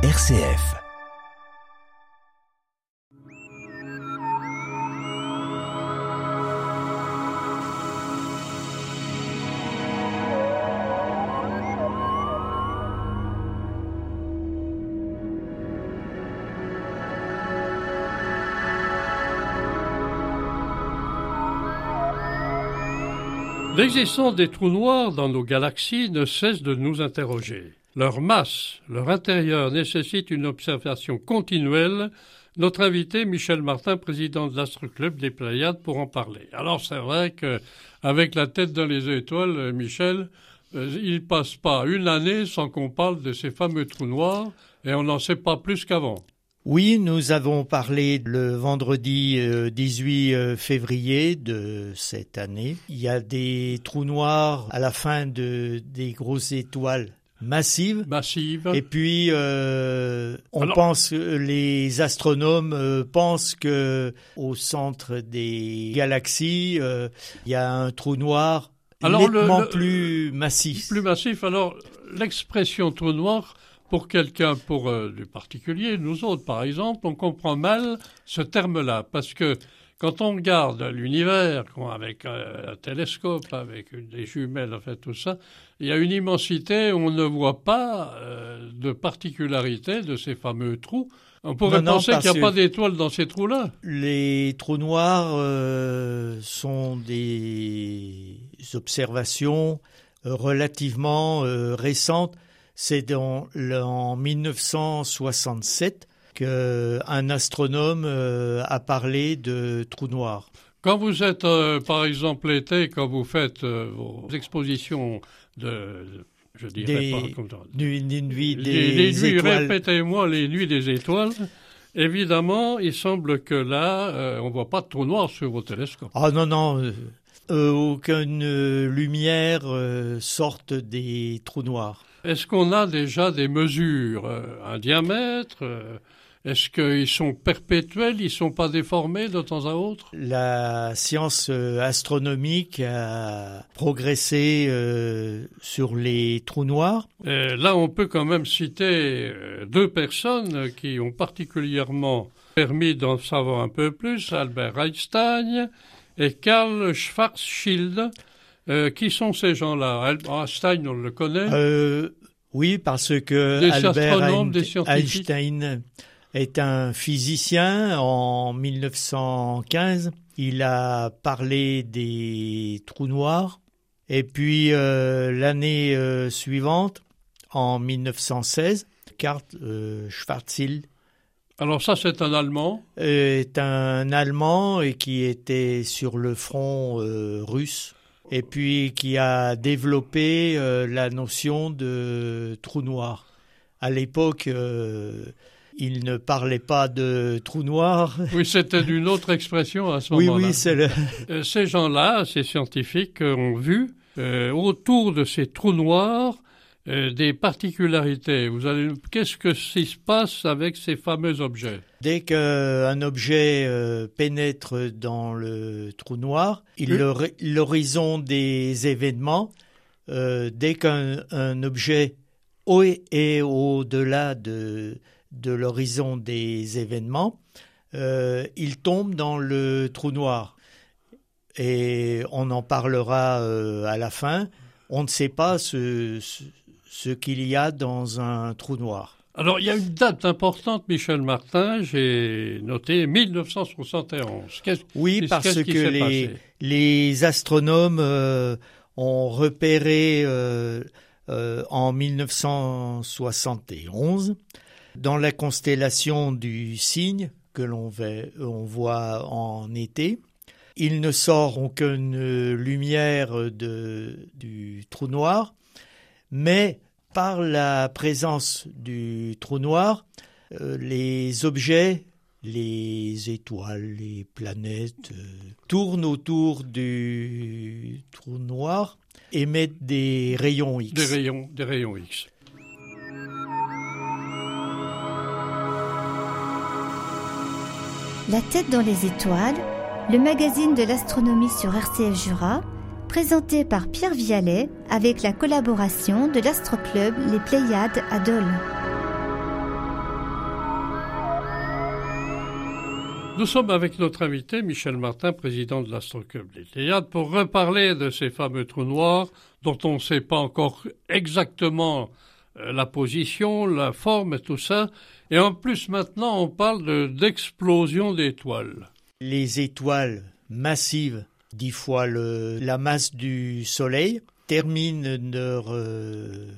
RCF. L'existence des trous noirs dans nos galaxies ne cesse de nous interroger. Leur masse, leur intérieur nécessitent une observation continuelle. Notre invité, Michel Martin, président de l'Astro-Club des Pléiades, pour en parler. Alors c'est vrai que avec la tête dans les étoiles, euh, Michel, euh, il passe pas une année sans qu'on parle de ces fameux trous noirs et on n'en sait pas plus qu'avant. Oui, nous avons parlé le vendredi 18 euh, février de cette année. Il y a des trous noirs à la fin de, des grosses étoiles massive. Massive. Et puis, euh, on pense, les astronomes euh, pensent que au centre des galaxies, euh, il y a un trou noir Alors, nettement plus massif. Plus massif. Alors, l'expression trou noir, pour quelqu'un, pour du particulier, nous autres par exemple, on comprend mal ce terme-là, parce que quand on regarde l'univers avec un télescope, avec des jumelles, en fait, tout ça, il y a une immensité où on ne voit pas euh, de particularité de ces fameux trous. On pourrait penser qu'il n'y a pas d'étoiles dans ces trous-là. Les trous noirs euh, sont des observations euh, relativement récentes. C'est en 1967 qu'un astronome euh, a parlé de trous noirs. Quand vous êtes, euh, par exemple, l'été, quand vous faites euh, vos expositions de, je dirais pas comme ça, des, nuits des les, Répétez-moi les nuits des étoiles. Évidemment, il semble que là, on voit pas de trous noirs sur vos télescopes. Ah non, non, aucune lumière sorte des trous noirs. Est-ce qu'on a déjà des mesures, un diamètre est-ce qu'ils sont perpétuels, ils ne sont pas déformés de temps à autre? La science euh, astronomique a progressé euh, sur les trous noirs. là, on peut quand même citer euh, deux personnes qui ont particulièrement permis d'en savoir un peu plus, Albert Einstein et Karl Schwarzschild. qui sont ces gens-là? Einstein, on le connaît? Oui, parce que Albert Einstein est un physicien en 1915. Il a parlé des trous noirs. Et puis euh, l'année euh, suivante, en 1916, Karl euh, Schwarzschild. Alors ça, c'est un Allemand Est un Allemand et qui était sur le front russe et puis qui a développé la notion de trou noir. À l'époque, il ne parlait pas de trou noir. Oui, c'était une autre expression à ce moment-là. Oui, oui, c'est le... Euh, ces gens-là, ces scientifiques, ont vu euh, autour de ces trous noirs euh, des particularités. Vous allez, qu'est-ce que se passe avec ces fameux objets? Dès qu'un objet pénètre dans le trou noir, l'horizon des événements, dès qu'un objet est au-delà de de l'horizon des événements, euh, il tombe dans le trou noir. Et on en parlera euh, à la fin. On ne sait pas ce, ce, qu'il y a dans un trou noir. Alors, il y a une date importante, Michel Martin, j'ai noté 1971. oui, parce que les, les, astronomes euh, ont repéré en 1971 dans la constellation du cygne que l'on voit en été, il ne sort aucune lumière du trou noir, mais par la présence du trou noir, euh, les objets, les étoiles, les planètes euh, tournent autour du trou noir, émettent des rayons X. Des rayons, des rayons X. La tête dans les étoiles, le magazine de l'astronomie sur RCF Jura, présenté par Pierre Vialet avec la collaboration de l'astroclub Les Pléiades à Dole. Nous sommes avec notre invité Michel Martin, président de l'Astroclub Les Pléiades, pour reparler de ces fameux trous noirs dont on ne sait pas encore exactement la position, la forme tout ça. Et en plus maintenant on parle d'explosion d'étoiles. Les étoiles massives, dix fois la masse du Soleil, terminent leur... Euh,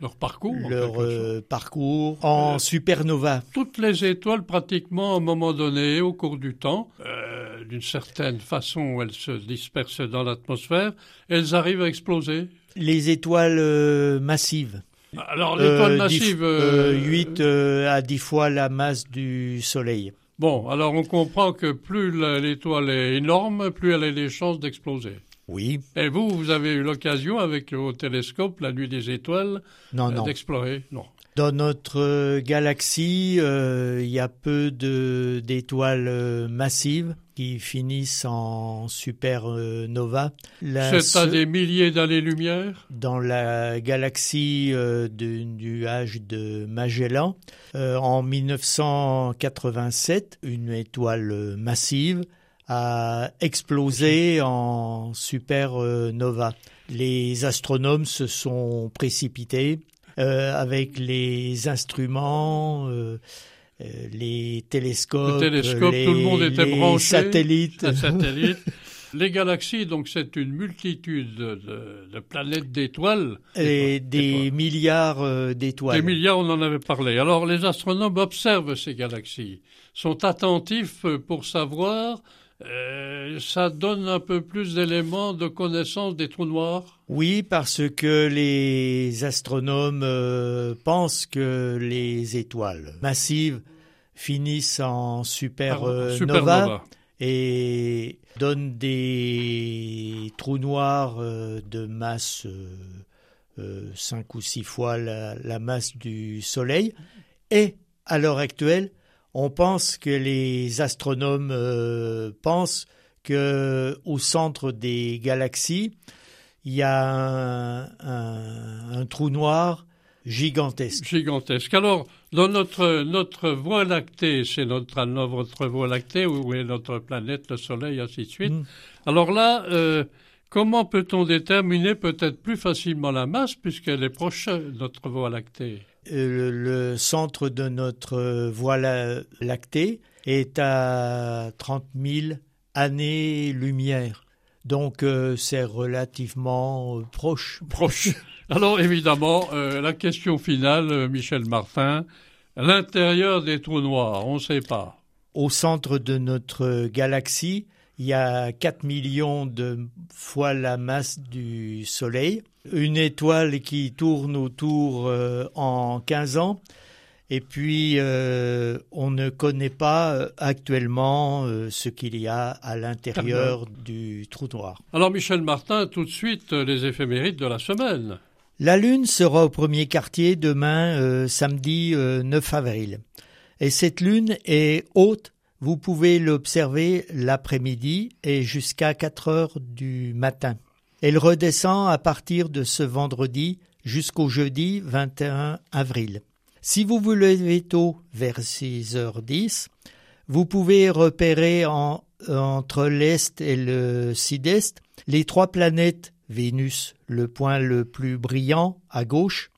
leur parcours. Leur euh, parcours en euh, supernova. Toutes les étoiles, pratiquement, à un moment donné, au cours du temps, euh, d'une certaine façon, elles se dispersent dans l'atmosphère, elles arrivent à exploser. Les étoiles massives. Alors, l'étoile massive. 8 à 10 fois la masse du Soleil. Bon, alors on comprend que plus l'étoile est énorme, plus elle a des chances d'exploser. Oui. Et vous, vous avez eu l'occasion avec vos télescopes, la nuit des étoiles, euh, d'explorer Non. Dans notre euh, galaxie, euh, il y a peu d'étoiles massives qui finissent en supernova. C'est à des milliers d'années-lumière? Dans la galaxie du nuage de Magellan, en 1987, une étoile massive a explosé en supernova. Les astronomes se sont précipités euh, avec les instruments, euh, euh, les télescopes, les, tout le monde était les satellites. Les galaxies, donc c'est une multitude de, planètes d'étoiles. Et des milliards d'étoiles. Des milliards, on en avait parlé. Alors les astronomes observent ces galaxies, sont attentifs pour savoir euh, ça donne un peu plus d'éléments de connaissance des trous noirs Oui, parce que les astronomes euh, pensent que les étoiles massives finissent en supernova, et donnent des trous noirs euh, de masse cinq ou six fois la masse du Soleil. Et à l'heure actuelle, on pense que les astronomes euh, pensent que au centre des galaxies, il y a un, trou noir gigantesque. Gigantesque. Alors, dans notre, notre Voie lactée, c'est notre, notre Voie lactée, où est notre planète, le Soleil, ainsi de suite. Mm. Alors là, euh, comment peut-on déterminer peut-être plus facilement la masse, puisqu'elle est proche de notre Voie lactée? Le centre de notre voie lactée est à 30 000 années-lumière. Donc euh, c'est relativement euh, proche. Proche. Alors évidemment, la question finale, Michel Martin, l'intérieur des trous noirs, on ne sait pas. Au centre de notre galaxie, il y a 4 millions de fois la masse du Soleil, une étoile qui tourne autour euh, en 15 ans, et puis euh, on ne connaît pas euh, actuellement ce qu'il y a à l'intérieur du trou noir. Alors Michel Martin, tout de suite les éphémérides de la semaine. La Lune sera au premier quartier demain, samedi 9 avril. Et cette Lune est haute vous pouvez l'observer l'après-midi et jusqu'à 4 heures du matin. Elle redescend à partir de ce vendredi jusqu'au jeudi 21 avril. Si vous vous levez tôt vers 6h10, vous pouvez repérer entre l'Est et le Sud-Est les trois planètes Vénus, le point le plus brillant à gauche,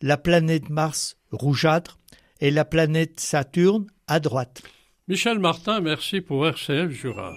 la planète Mars rougeâtre et la planète Saturne à droite. Michel Martin, merci pour RCF Jura.